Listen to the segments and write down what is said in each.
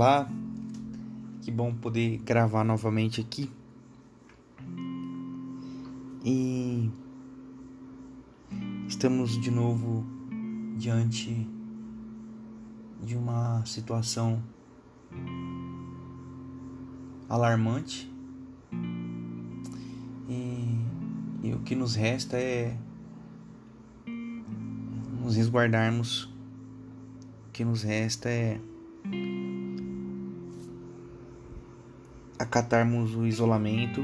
Olá, que bom poder gravar novamente aqui. E estamos de novo diante de uma situação alarmante. E, e o que nos resta é nos resguardarmos. O que nos resta é acatarmos o isolamento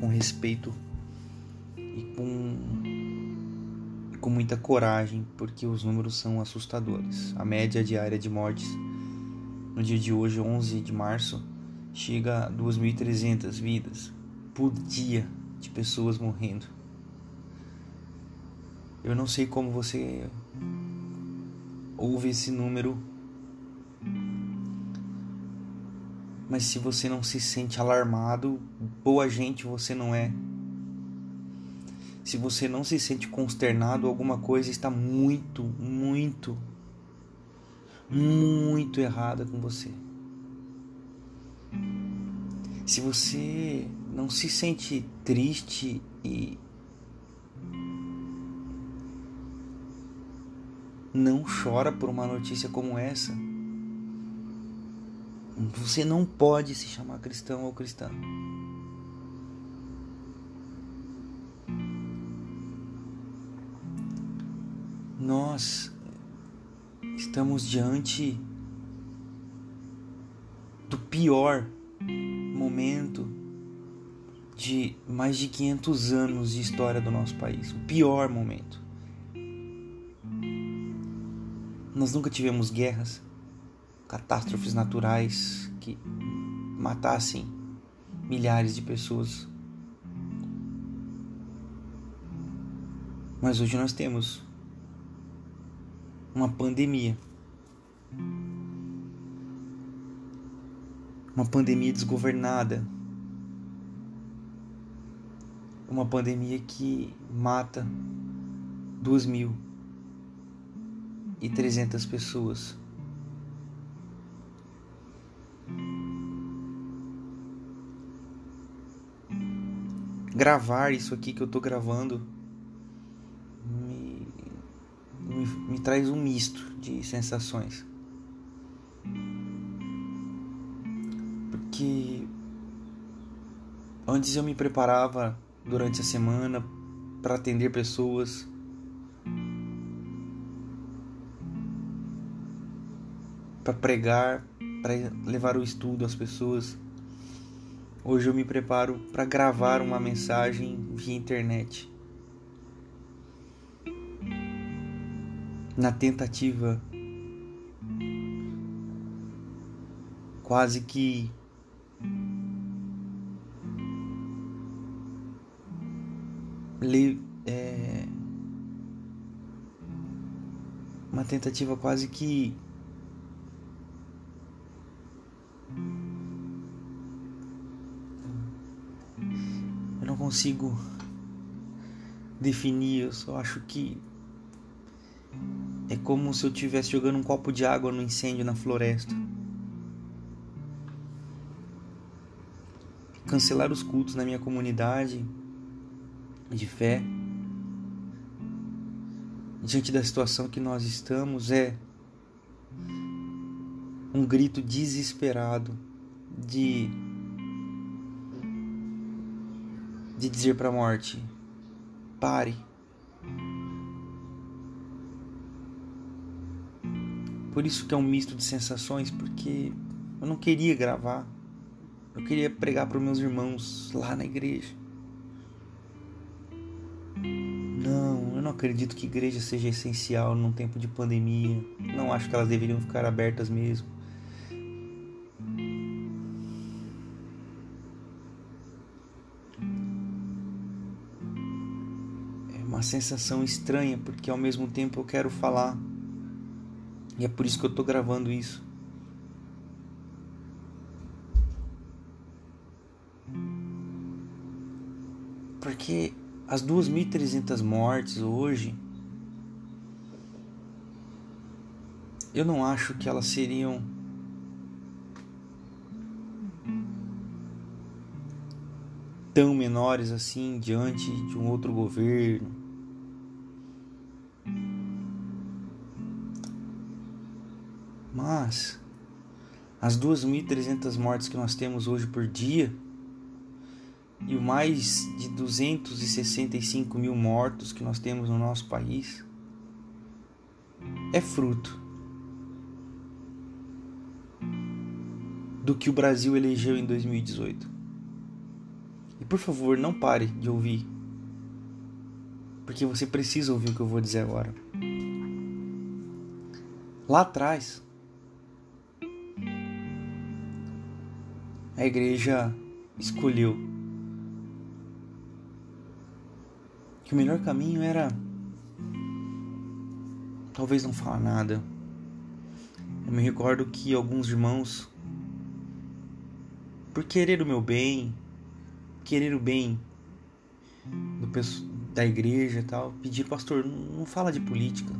com respeito e com, com muita coragem, porque os números são assustadores. A média diária de mortes no dia de hoje, 11 de março, chega a 2.300 vidas por dia de pessoas morrendo. Eu não sei como você ouve esse número Mas se você não se sente alarmado, boa gente você não é. Se você não se sente consternado, alguma coisa está muito, muito, muito errada com você. Se você não se sente triste e não chora por uma notícia como essa, você não pode se chamar cristão ou cristã. Nós estamos diante do pior momento de mais de 500 anos de história do nosso país. O pior momento. Nós nunca tivemos guerras catástrofes naturais que matassem milhares de pessoas. Mas hoje nós temos uma pandemia. Uma pandemia desgovernada. Uma pandemia que mata duas mil e trezentas pessoas. Gravar isso aqui que eu tô gravando me, me, me traz um misto de sensações. Porque antes eu me preparava durante a semana para atender pessoas. Para pregar, para levar o estudo às pessoas. Hoje eu me preparo para gravar uma mensagem via internet. Na tentativa quase que é, uma tentativa quase que consigo definir, eu só acho que é como se eu estivesse jogando um copo de água no incêndio na floresta. Cancelar os cultos na minha comunidade de fé diante da situação que nós estamos é um grito desesperado de de dizer para a morte: pare. Por isso que é um misto de sensações, porque eu não queria gravar. Eu queria pregar para os meus irmãos lá na igreja. Não, eu não acredito que igreja seja essencial num tempo de pandemia. Não acho que elas deveriam ficar abertas mesmo. sensação estranha, porque ao mesmo tempo eu quero falar. E é por isso que eu estou gravando isso. Porque as 2.300 mortes hoje, eu não acho que elas seriam tão menores assim diante de um outro governo, Mas as 2.300 mortes que nós temos hoje por dia e o mais de 265 mil mortos que nós temos no nosso país é fruto do que o Brasil elegeu em 2018. E por favor, não pare de ouvir, porque você precisa ouvir o que eu vou dizer agora. Lá atrás, a igreja escolheu que o melhor caminho era talvez não falar nada. Eu me recordo que alguns irmãos, por querer o meu bem, querer o bem do, da igreja e tal, pediram, pastor, não fala de política.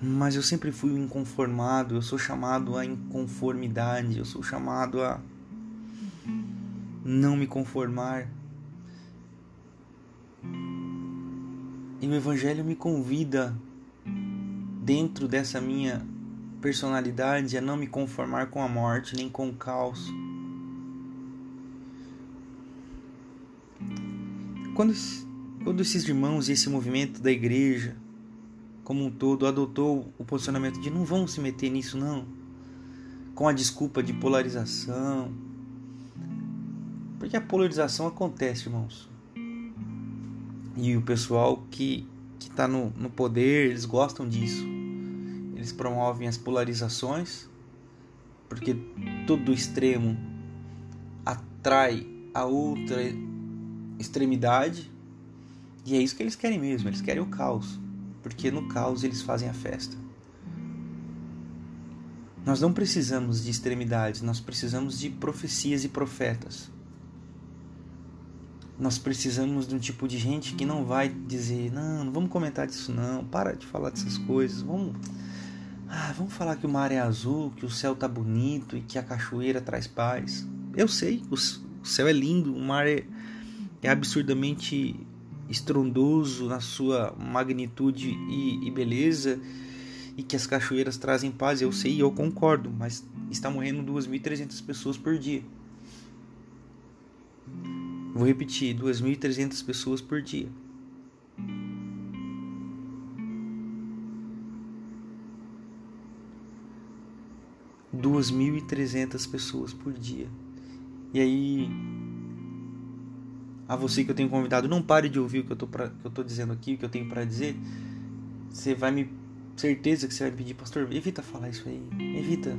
Mas eu sempre fui um inconformado, eu sou chamado à inconformidade, eu sou chamado a não me conformar. E o Evangelho me convida, dentro dessa minha personalidade, a não me conformar com a morte nem com o caos. Quando, quando esses irmãos e esse movimento da igreja como um todo adotou o posicionamento de não vamos se meter nisso não, com a desculpa de polarização, porque a polarização acontece, irmãos. E o pessoal que que está no, no poder, eles gostam disso. Eles promovem as polarizações, porque todo extremo atrai a outra extremidade, e é isso que eles querem mesmo, eles querem o caos, porque no caos eles fazem a festa. Nós não precisamos de extremidades, nós precisamos de profecias e profetas. Nós precisamos de um tipo de gente que não vai dizer, não, não vamos comentar disso não, para de falar dessas coisas, vamos, ah, vamos falar que o mar é azul, que o céu tá bonito e que a cachoeira traz paz. Eu sei, o céu é lindo, o mar é, é absurdamente estrondoso na sua magnitude e, e beleza e que as cachoeiras trazem paz, eu sei eu concordo, mas está morrendo 2.300 pessoas por dia. Vou repetir: 2.300 pessoas por dia. Duas mil e trezentas pessoas por dia. E aí, a você que eu tenho convidado, não pare de ouvir o que eu tô, pra, que eu tô dizendo aqui, o que eu tenho para dizer. Você vai me. Certeza que você vai me pedir, pastor, evita falar isso aí. Evita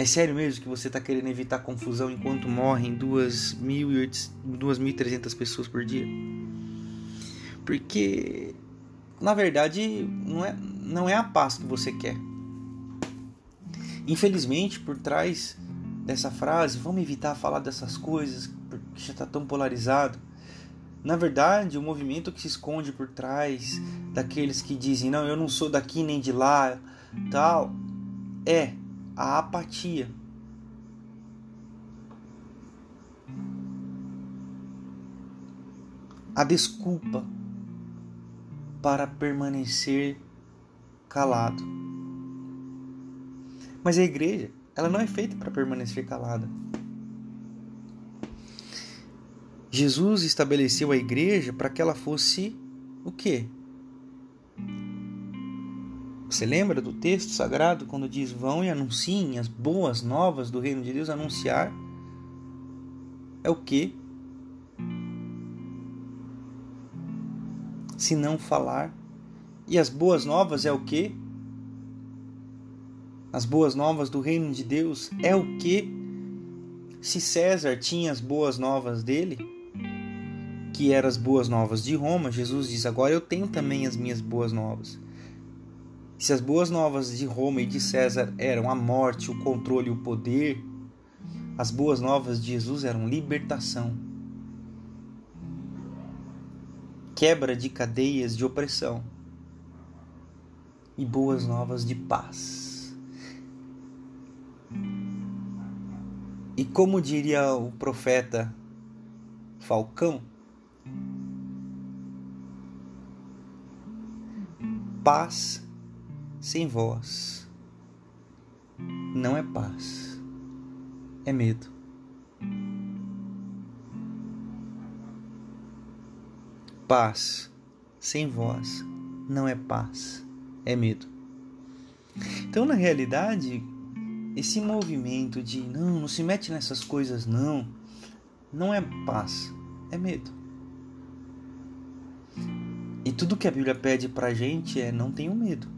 é sério mesmo que você está querendo evitar confusão enquanto morrem 2.300 pessoas por dia? Porque, na verdade, não é, não é a paz que você quer. Infelizmente, por trás dessa frase, vamos evitar falar dessas coisas, porque já está tão polarizado. Na verdade, o movimento que se esconde por trás daqueles que dizem, não, eu não sou daqui nem de lá, tal, é a apatia. A desculpa para permanecer calado. Mas a igreja, ela não é feita para permanecer calada. Jesus estabeleceu a igreja para que ela fosse o quê? Você lembra do texto sagrado quando diz: Vão e anunciem as boas novas do reino de Deus? Anunciar é o que? Se não falar. E as boas novas é o que? As boas novas do reino de Deus é o que? Se César tinha as boas novas dele, que eram as boas novas de Roma, Jesus diz: Agora eu tenho também as minhas boas novas se as boas novas de Roma e de César eram a morte, o controle e o poder, as boas novas de Jesus eram libertação, quebra de cadeias de opressão e boas novas de paz. E como diria o profeta Falcão, paz sem voz não é paz, é medo. Paz sem voz não é paz, é medo. Então, na realidade, esse movimento de não, não se mete nessas coisas não, não é paz, é medo. Tudo que a Bíblia pede pra gente é não tenham medo.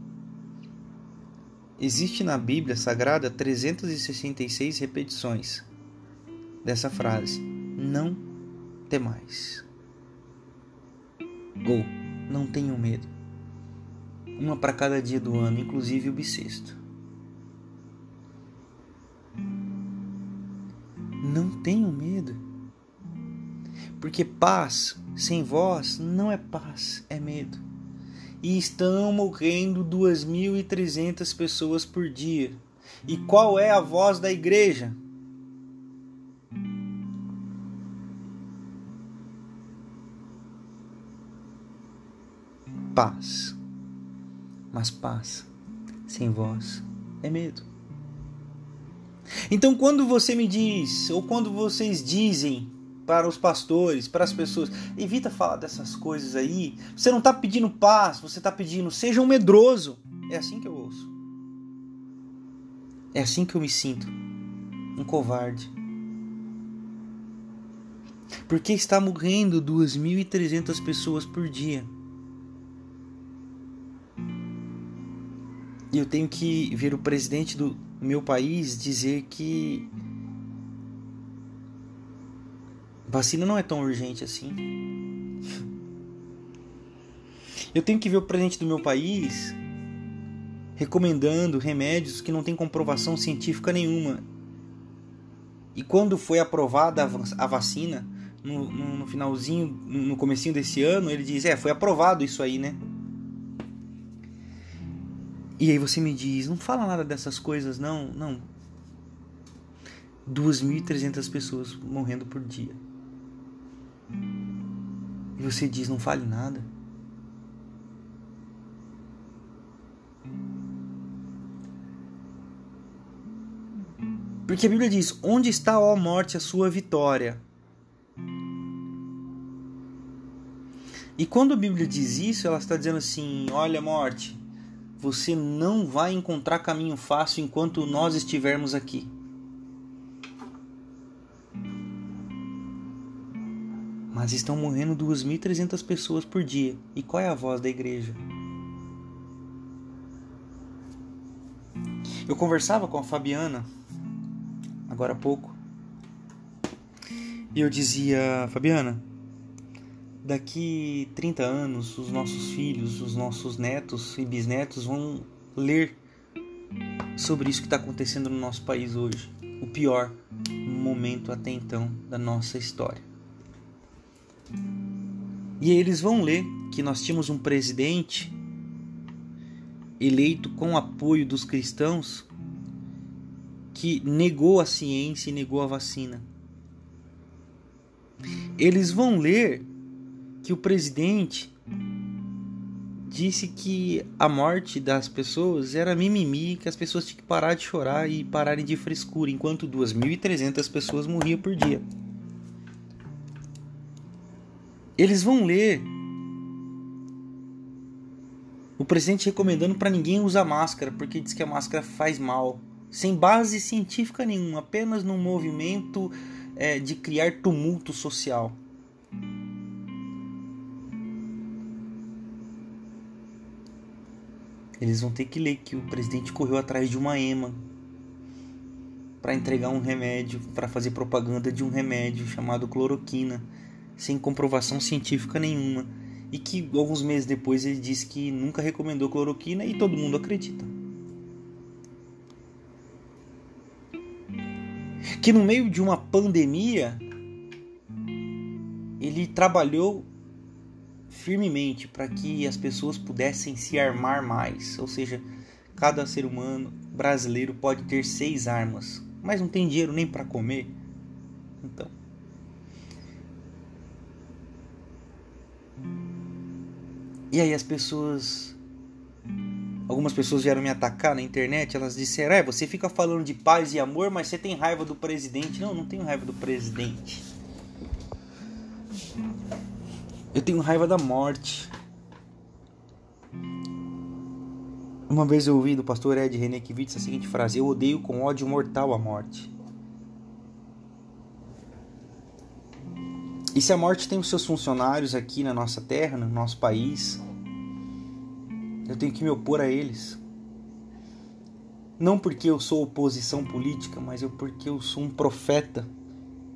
Existe na Bíblia Sagrada 366 repetições dessa frase: não temais. Ou não tenham medo. Uma para cada dia do ano, inclusive o bissexto. Não tenham medo. Porque paz sem voz não é paz, é medo. E estão morrendo 2.300 pessoas por dia. E qual é a voz da igreja? Paz. Mas paz sem voz é medo. Então, quando você me diz, ou quando vocês dizem para os pastores, para as pessoas. Evita falar dessas coisas aí. Você não está pedindo paz, você está pedindo seja um medroso. É assim que eu ouço. É assim que eu me sinto. Um covarde. Porque está morrendo 2.300 pessoas por dia. E eu tenho que ver o presidente do meu país dizer que Vacina não é tão urgente assim. Eu tenho que ver o presidente do meu país recomendando remédios que não têm comprovação científica nenhuma. E quando foi aprovada a vacina, no, no, no, finalzinho, no comecinho desse ano, ele diz, é, foi aprovado isso aí, né? E aí você me diz, não fala nada dessas coisas, não, não. 2.300 pessoas morrendo por dia. E você diz: não fale nada. Porque a Bíblia diz: Onde está, ó morte, a sua vitória? E quando a Bíblia diz isso, ela está dizendo assim: Olha, morte, você não vai encontrar caminho fácil enquanto nós estivermos aqui. Mas estão morrendo 2.300 pessoas por dia. E qual é a voz da igreja? Eu conversava com a Fabiana agora há pouco. E eu dizia, Fabiana, daqui 30 anos os nossos filhos, os nossos netos e bisnetos vão ler sobre isso que está acontecendo no nosso país hoje. O pior momento até então da nossa história. E eles vão ler que nós tínhamos um presidente eleito com apoio dos cristãos que negou a ciência e negou a vacina. Eles vão ler que o presidente disse que a morte das pessoas era mimimi, que as pessoas tinham que parar de chorar e pararem de frescura, enquanto 2.300 pessoas morriam por dia. Eles vão ler o presidente recomendando para ninguém usar máscara, porque diz que a máscara faz mal, sem base científica nenhuma, apenas num movimento é, de criar tumulto social. Eles vão ter que ler que o presidente correu atrás de uma EMA para entregar um remédio, para fazer propaganda de um remédio chamado cloroquina sem comprovação científica nenhuma e que alguns meses depois ele disse que nunca recomendou cloroquina e todo mundo acredita. Que no meio de uma pandemia ele trabalhou firmemente para que as pessoas pudessem se armar mais, ou seja, cada ser humano brasileiro pode ter seis armas mas não tem dinheiro nem para comer. Então. E aí as pessoas. Algumas pessoas vieram me atacar na internet, elas disseram: é, você fica falando de paz e amor, mas você tem raiva do presidente. Não, não tenho raiva do presidente. Eu tenho raiva da morte. Uma vez eu ouvi do pastor Ed Renekiewicz a seguinte frase: Eu odeio com ódio mortal a morte. E se a morte tem os seus funcionários aqui na nossa terra, no nosso país, eu tenho que me opor a eles. Não porque eu sou oposição política, mas eu porque eu sou um profeta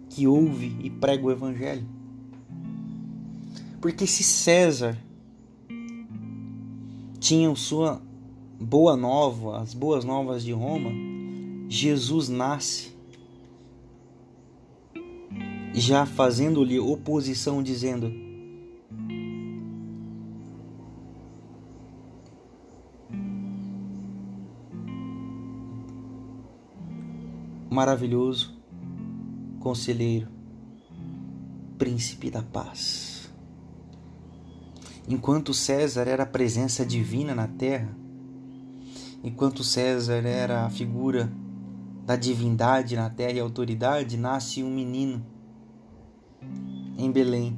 que ouve e prega o evangelho. Porque se César tinha sua boa nova, as boas novas de Roma, Jesus nasce já fazendo-lhe oposição, dizendo: Maravilhoso, conselheiro, príncipe da paz. Enquanto César era a presença divina na terra, enquanto César era a figura da divindade na terra e autoridade, nasce um menino em Belém,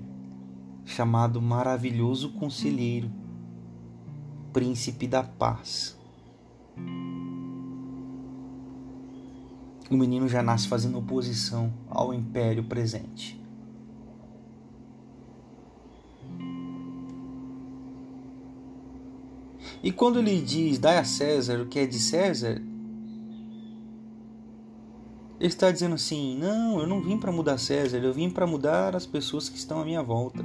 chamado Maravilhoso Conselheiro, Príncipe da Paz. O menino já nasce fazendo oposição ao império presente. E quando ele diz: Dai a César o que é de César, ele está dizendo assim: não, eu não vim para mudar César, eu vim para mudar as pessoas que estão à minha volta.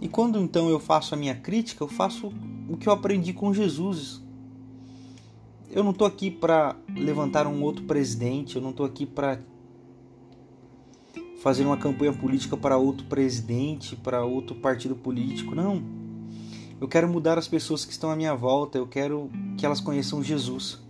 E quando então eu faço a minha crítica, eu faço o que eu aprendi com Jesus. Eu não estou aqui para levantar um outro presidente, eu não estou aqui para fazer uma campanha política para outro presidente, para outro partido político, não. Eu quero mudar as pessoas que estão à minha volta, eu quero que elas conheçam Jesus.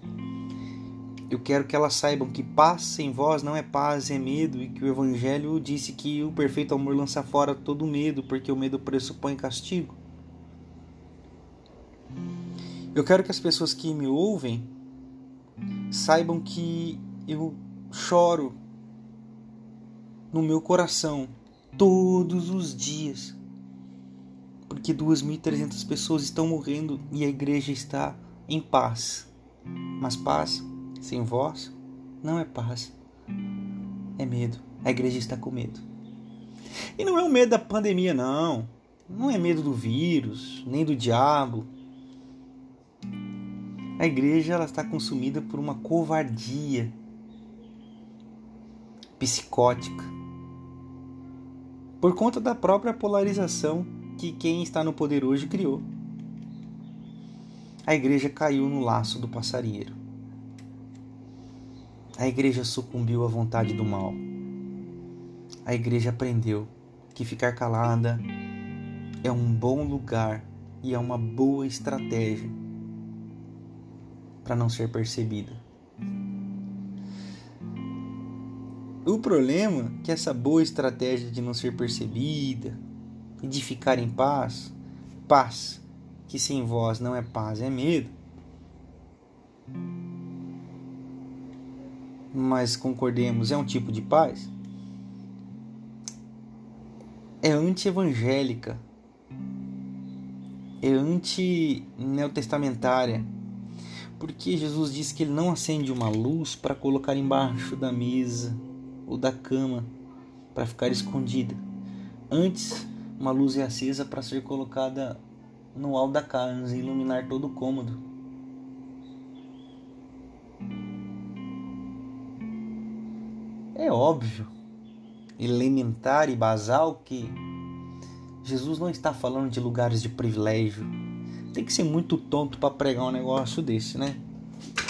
Eu quero que elas saibam que paz sem vós não é paz, é medo, e que o Evangelho disse que o perfeito amor lança fora todo medo, porque o medo pressupõe castigo. Eu quero que as pessoas que me ouvem saibam que eu choro no meu coração todos os dias, porque 2.300 pessoas estão morrendo e a igreja está em paz. Mas paz sem voz não é paz, é medo. A igreja está com medo. E não é o medo da pandemia, não. Não é medo do vírus, nem do diabo. A igreja ela está consumida por uma covardia psicótica. Por conta da própria polarização que quem está no poder hoje criou. A igreja caiu no laço do passarinheiro a igreja sucumbiu à vontade do mal. A igreja aprendeu que ficar calada é um bom lugar e é uma boa estratégia para não ser percebida. O problema é que essa boa estratégia de não ser percebida e de ficar em paz, paz que sem voz não é paz, é medo, mas concordemos, é um tipo de paz? É anti-evangélica, é anti-neotestamentária, porque Jesus disse que ele não acende uma luz para colocar embaixo da mesa ou da cama para ficar escondida. Antes, uma luz é acesa para ser colocada no alto da casa e iluminar todo o cômodo. É óbvio, elementar e basal que Jesus não está falando de lugares de privilégio. Tem que ser muito tonto para pregar um negócio desse, né?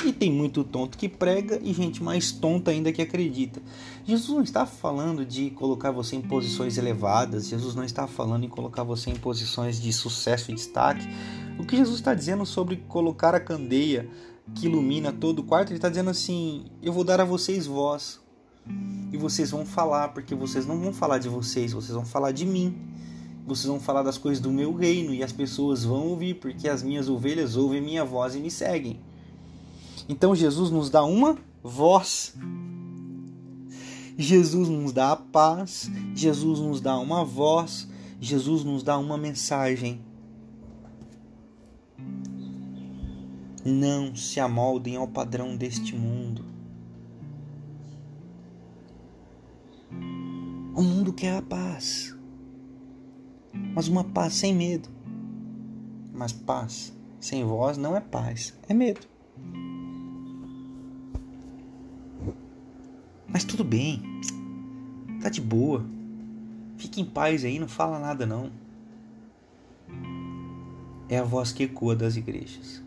E tem muito tonto que prega e gente mais tonta ainda que acredita. Jesus não está falando de colocar você em posições elevadas, Jesus não está falando em colocar você em posições de sucesso e destaque. O que Jesus está dizendo sobre colocar a candeia que ilumina todo o quarto, ele está dizendo assim: Eu vou dar a vocês voz. E vocês vão falar, porque vocês não vão falar de vocês, vocês vão falar de mim. Vocês vão falar das coisas do meu reino e as pessoas vão ouvir, porque as minhas ovelhas ouvem minha voz e me seguem. Então Jesus nos dá uma voz. Jesus nos dá a paz, Jesus nos dá uma voz, Jesus nos dá uma mensagem. Não se amoldem ao padrão deste mundo. O mundo quer a paz, mas uma paz sem medo. Mas paz sem voz não é paz, é medo. Mas tudo bem, tá de boa. Fique em paz aí, não fala nada não. É a voz que ecoa das igrejas.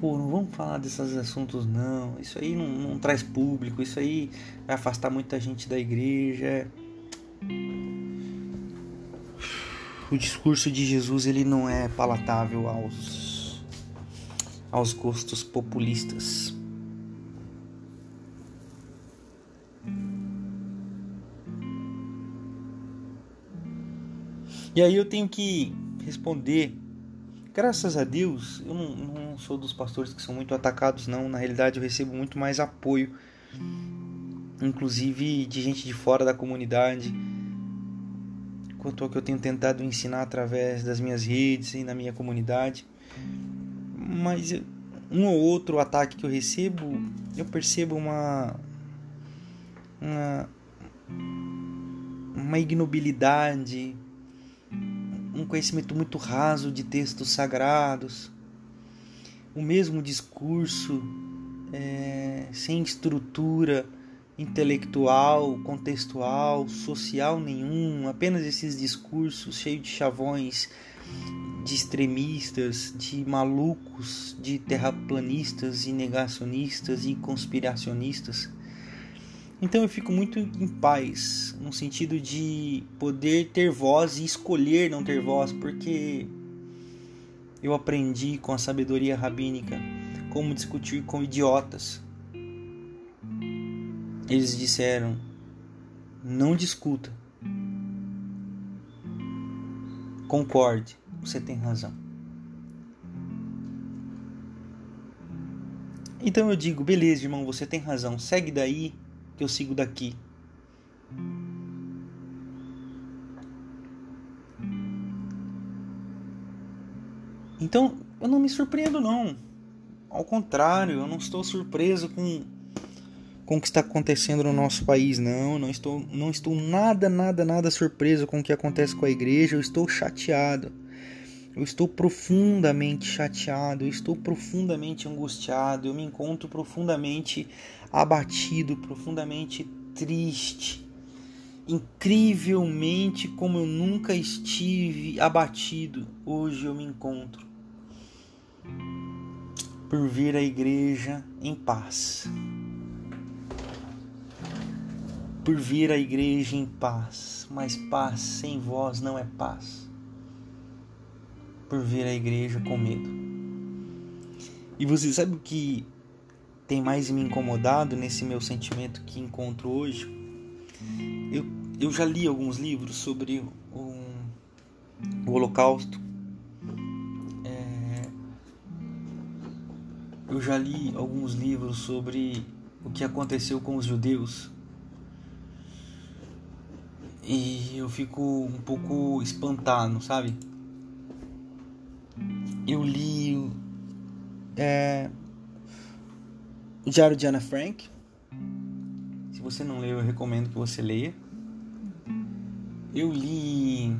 Pô, não vamos falar desses assuntos não, isso aí não, não traz público, isso aí vai afastar muita gente da igreja. O discurso de Jesus ele não é palatável aos aos gostos populistas. E aí eu tenho que responder graças a Deus, eu não, não, sou dos pastores que são muito atacados, não. Na realidade, eu recebo muito mais apoio, inclusive de gente de fora da comunidade, quanto ao que eu tenho tentado ensinar através das minhas redes e na minha comunidade. Mas um ou outro ataque que eu recebo, eu percebo uma. uma, uma ignobilidade um conhecimento muito raso de textos sagrados, o mesmo discurso é, sem estrutura intelectual, contextual, social nenhum, apenas esses discursos cheios de chavões, de extremistas, de malucos, de terraplanistas e negacionistas e conspiracionistas. Então eu fico muito em paz, no sentido de poder ter voz e escolher não ter voz, porque eu aprendi com a sabedoria rabínica como discutir com idiotas. Eles disseram: não discuta, concorde, você tem razão. Então eu digo: beleza, irmão, você tem razão, segue daí que eu sigo daqui. Então, eu não me surpreendo não. Ao contrário, eu não estou surpreso com com o que está acontecendo no nosso país, não. Não estou, não estou nada, nada, nada surpreso com o que acontece com a igreja. Eu estou chateado. Eu estou profundamente chateado. Eu estou profundamente angustiado. Eu me encontro profundamente abatido, profundamente triste. Incrivelmente como eu nunca estive abatido, hoje eu me encontro por vir à igreja em paz. Por vir à igreja em paz, mas paz sem vós não é paz. Por vir à igreja com medo. E você sabe o que tem mais me incomodado nesse meu sentimento que encontro hoje, eu, eu já li alguns livros sobre o, o Holocausto. É, eu já li alguns livros sobre o que aconteceu com os judeus. E eu fico um pouco espantado, sabe? Eu li é, o Diário de Anna Frank. Se você não leu, eu recomendo que você leia. Eu li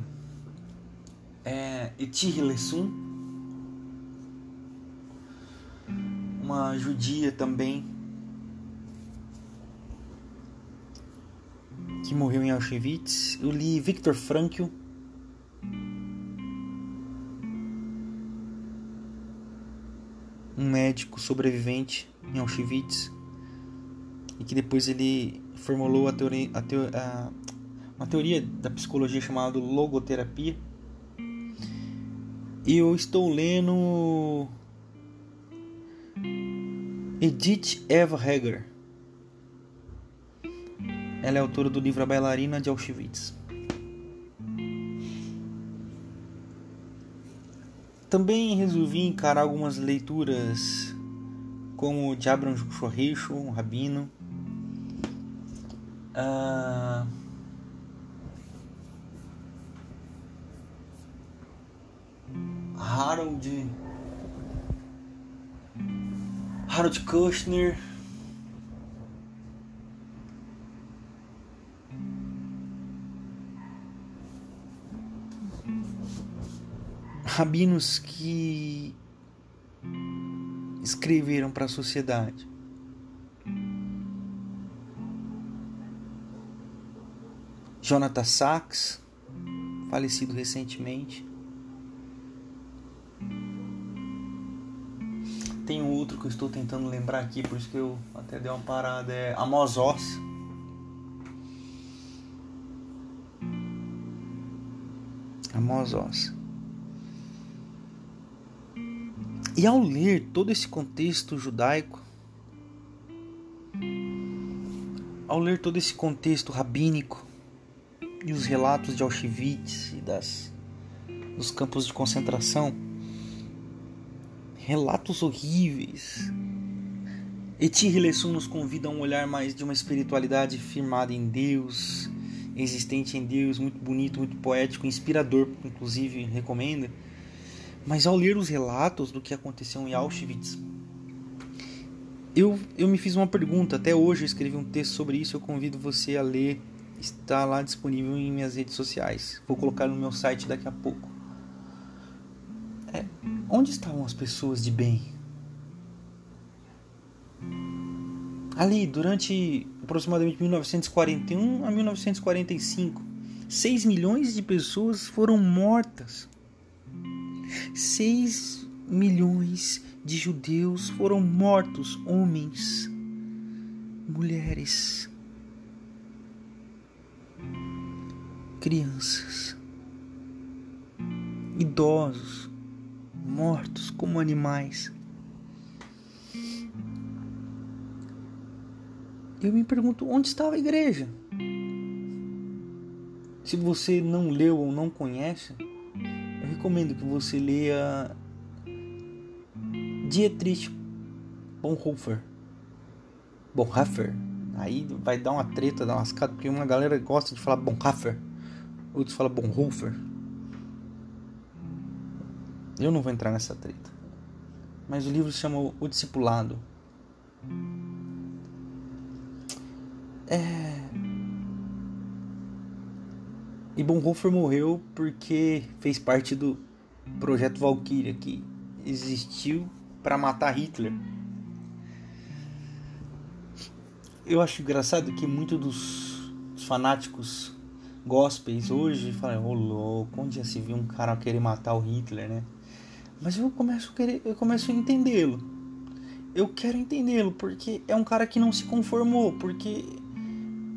é, Etir Lessum, uma judia também que morreu em Auschwitz. Eu li Viktor Frankl. Um médico sobrevivente em Auschwitz e que depois ele formulou a teoria, a teo, a, uma teoria da psicologia chamada logoterapia. E eu estou lendo Edith Eva Heger. Ela é autora do livro A Bailarina de Auschwitz. Também resolvi encarar algumas leituras como de Abraham Chorricho, um rabino. Uh... Harold Harold Kushner rabinos que escreveram para a sociedade. Jonathan Sachs, falecido recentemente. Tem um outro que eu estou tentando lembrar aqui, por isso que eu até dei uma parada, é Amos Oz. Amos Oz. E ao ler todo esse contexto judaico, ao ler todo esse contexto rabínico e os relatos de Auschwitz e das, dos campos de concentração, relatos horríveis, Etir Hillesum nos convida a um olhar mais de uma espiritualidade firmada em Deus, existente em Deus, muito bonito, muito poético, inspirador, inclusive recomenda mas ao ler os relatos do que aconteceu em Auschwitz, eu, eu me fiz uma pergunta. Até hoje eu escrevi um texto sobre isso. Eu convido você a ler. Está lá disponível em minhas redes sociais. Vou colocar no meu site daqui a pouco. É, onde estavam as pessoas de bem? Ali, durante aproximadamente 1941 a 1945, 6 milhões de pessoas foram mortas 6 milhões de judeus foram mortos, homens, mulheres, crianças, idosos, mortos como animais. Eu me pergunto onde estava a igreja? Se você não leu ou não conhece, recomendo que você leia Dietrich Bonhoeffer. Bonhoeffer. Aí vai dar uma treta, dar uma lascada, porque uma galera gosta de falar Bonhoeffer, outros falam Bonhoeffer. Eu não vou entrar nessa treta. Mas o livro se chama O Discipulado. É e Bonhoeffer morreu porque fez parte do projeto Valkyria que existiu para matar Hitler. Eu acho engraçado que muitos dos fanáticos gospels hoje falam, ô louco, onde já se viu um cara querer matar o Hitler, né? Mas eu começo a querer, eu começo a entendê-lo. Eu quero entendê-lo porque é um cara que não se conformou, porque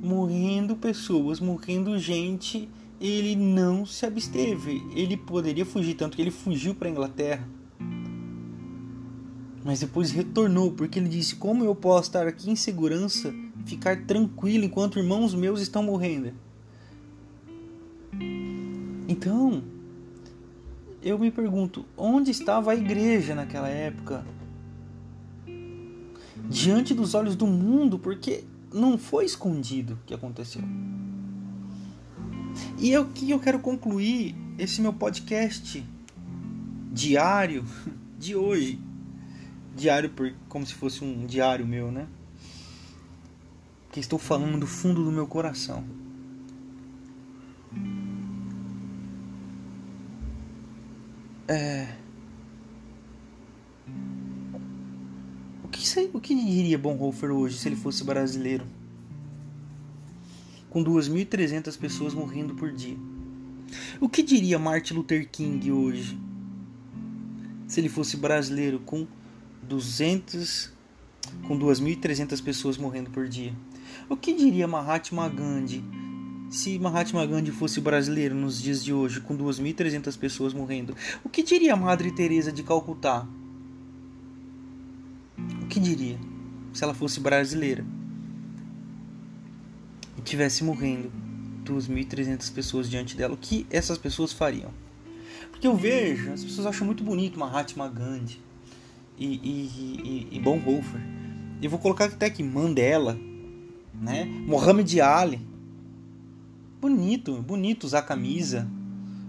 morrendo pessoas, morrendo gente ele não se absteve. Ele poderia fugir, tanto que ele fugiu para a Inglaterra. Mas depois retornou, porque ele disse: Como eu posso estar aqui em segurança, ficar tranquilo enquanto irmãos meus estão morrendo? Então, eu me pergunto: onde estava a igreja naquela época? Diante dos olhos do mundo, porque não foi escondido o que aconteceu. E é o que eu quero concluir esse meu podcast diário de hoje. Diário por, como se fosse um diário meu, né? Que estou falando do fundo do meu coração. É... O que, o que diria Bonhoeffer hoje se ele fosse brasileiro? Com 2.300 pessoas morrendo por dia. O que diria Martin Luther King hoje? Se ele fosse brasileiro com 200 com 2.300 pessoas morrendo por dia. O que diria Mahatma Gandhi se Mahatma Gandhi fosse brasileiro nos dias de hoje, com 2.300 pessoas morrendo? O que diria Madre Teresa de Calcutá? O que diria se ela fosse brasileira tivesse morrendo 2.300 pessoas diante dela? O que essas pessoas fariam? Porque eu vejo, as pessoas acham muito bonito Mahatma Gandhi e, e, e, e Bonhoeffer. Eu vou colocar até aqui Mandela, né? Mohamed Ali. Bonito, bonito usar camisa.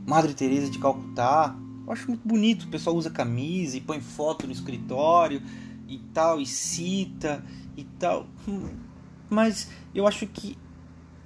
Madre Teresa de Calcutá. Eu acho muito bonito. O pessoal usa camisa e põe foto no escritório e tal, e cita e tal. Mas eu acho que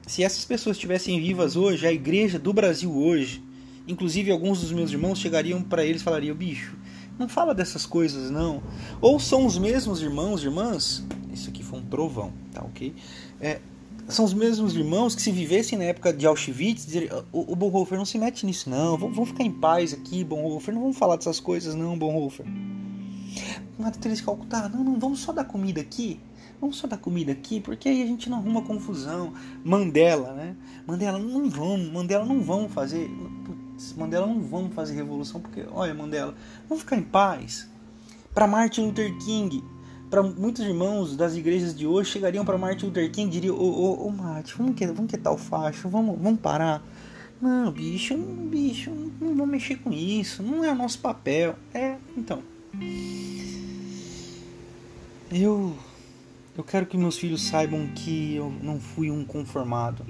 se essas pessoas estivessem vivas hoje, a igreja do Brasil hoje, inclusive alguns dos meus irmãos chegariam para eles e falariam: bicho, não fala dessas coisas não. Ou são os mesmos irmãos, irmãs. Isso aqui foi um trovão, tá ok? É, são os mesmos irmãos que se vivessem na época de Auschwitz, dizer, o, o Bonhoeffer não se mete nisso não, vamos, vamos ficar em paz aqui, Bonhoeffer, não vamos falar dessas coisas não, Bonhoeffer. Madre Teresa de Calcutá, não, não, vamos só dar comida aqui, vamos só dar comida aqui, porque aí a gente não arruma confusão. Mandela, né? Mandela, não vamos, Mandela não vamos fazer, putz, Mandela não vamos fazer revolução, porque, olha, Mandela, vamos ficar em paz. Para Martin Luther King, para muitos irmãos das igrejas de hoje chegariam para Martin Luther King e diriam: Ô, ô, ô Martin, vamos que, vamos que tal facho, vamos, vamos parar. Não, bicho, bicho, não vamos mexer com isso, não é o nosso papel. É, então. Eu. Eu quero que meus filhos saibam que eu não fui um conformado.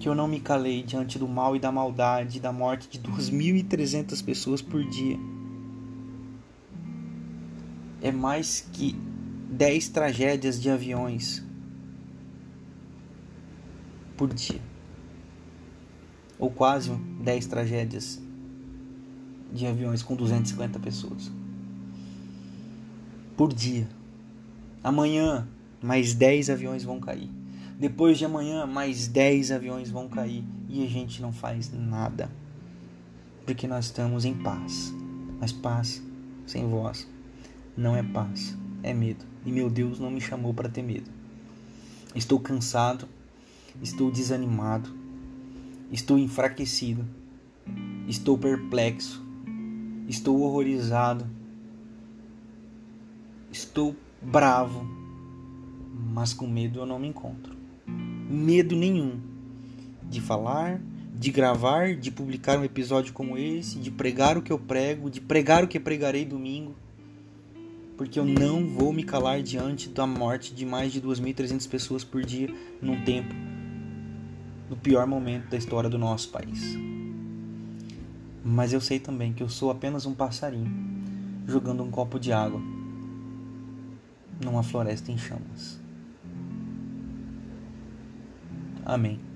Que eu não me calei diante do mal e da maldade, da morte de 2.300 pessoas por dia é mais que 10 tragédias de aviões por dia. Ou quase 10 tragédias de aviões com 250 pessoas por dia. Amanhã, mais 10 aviões vão cair. Depois de amanhã, mais 10 aviões vão cair. E a gente não faz nada. Porque nós estamos em paz. Mas paz sem voz não é paz, é medo. E meu Deus não me chamou para ter medo. Estou cansado, estou desanimado, estou enfraquecido, estou perplexo, estou horrorizado, estou bravo, mas com medo eu não me encontro. Medo nenhum de falar, de gravar, de publicar um episódio como esse, de pregar o que eu prego, de pregar o que pregarei domingo porque eu não vou me calar diante da morte de mais de 2.300 pessoas por dia num tempo do pior momento da história do nosso país. Mas eu sei também que eu sou apenas um passarinho jogando um copo de água numa floresta em chamas. Amém.